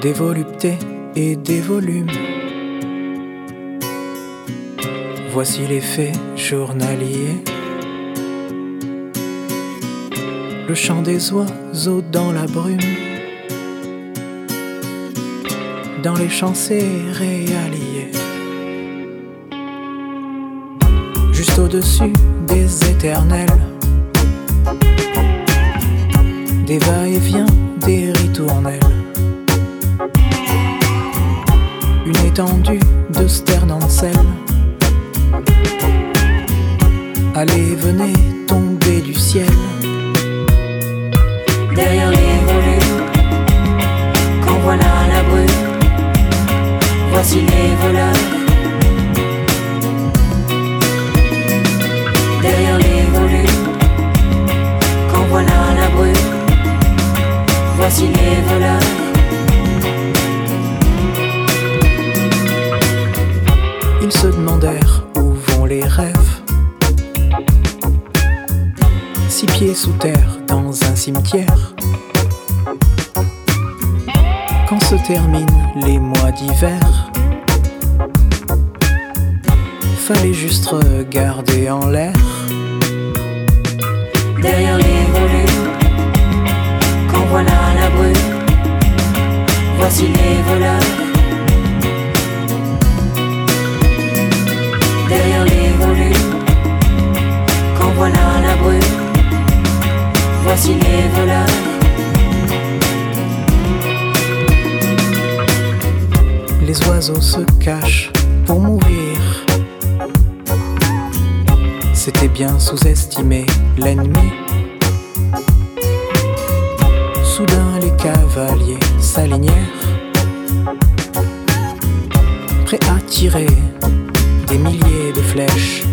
des voluptés et des volumes. Voici les faits journaliers. Le chant des oiseaux dans la brume. Dans les champs céréaliers. Juste au-dessus des éternels. Des va-et-vient, des étendue de sternancelles. Allez, venez tomber du ciel. Derrière les volumes, quand voilà la brume, voici les voleurs. Derrière les volumes, quand voilà la brume, voici les voleurs. Ils se demandèrent où vont les rêves. Six pieds sous terre dans un cimetière. Quand se terminent les mois d'hiver, fallait juste regarder en l'air. Derrière les volumes, quand voilà la brume, voici les voleurs. Les voleurs. Les oiseaux se cachent pour mourir. C'était bien sous-estimer l'ennemi. Soudain les cavaliers s'alignèrent, prêts à tirer des milliers de flèches.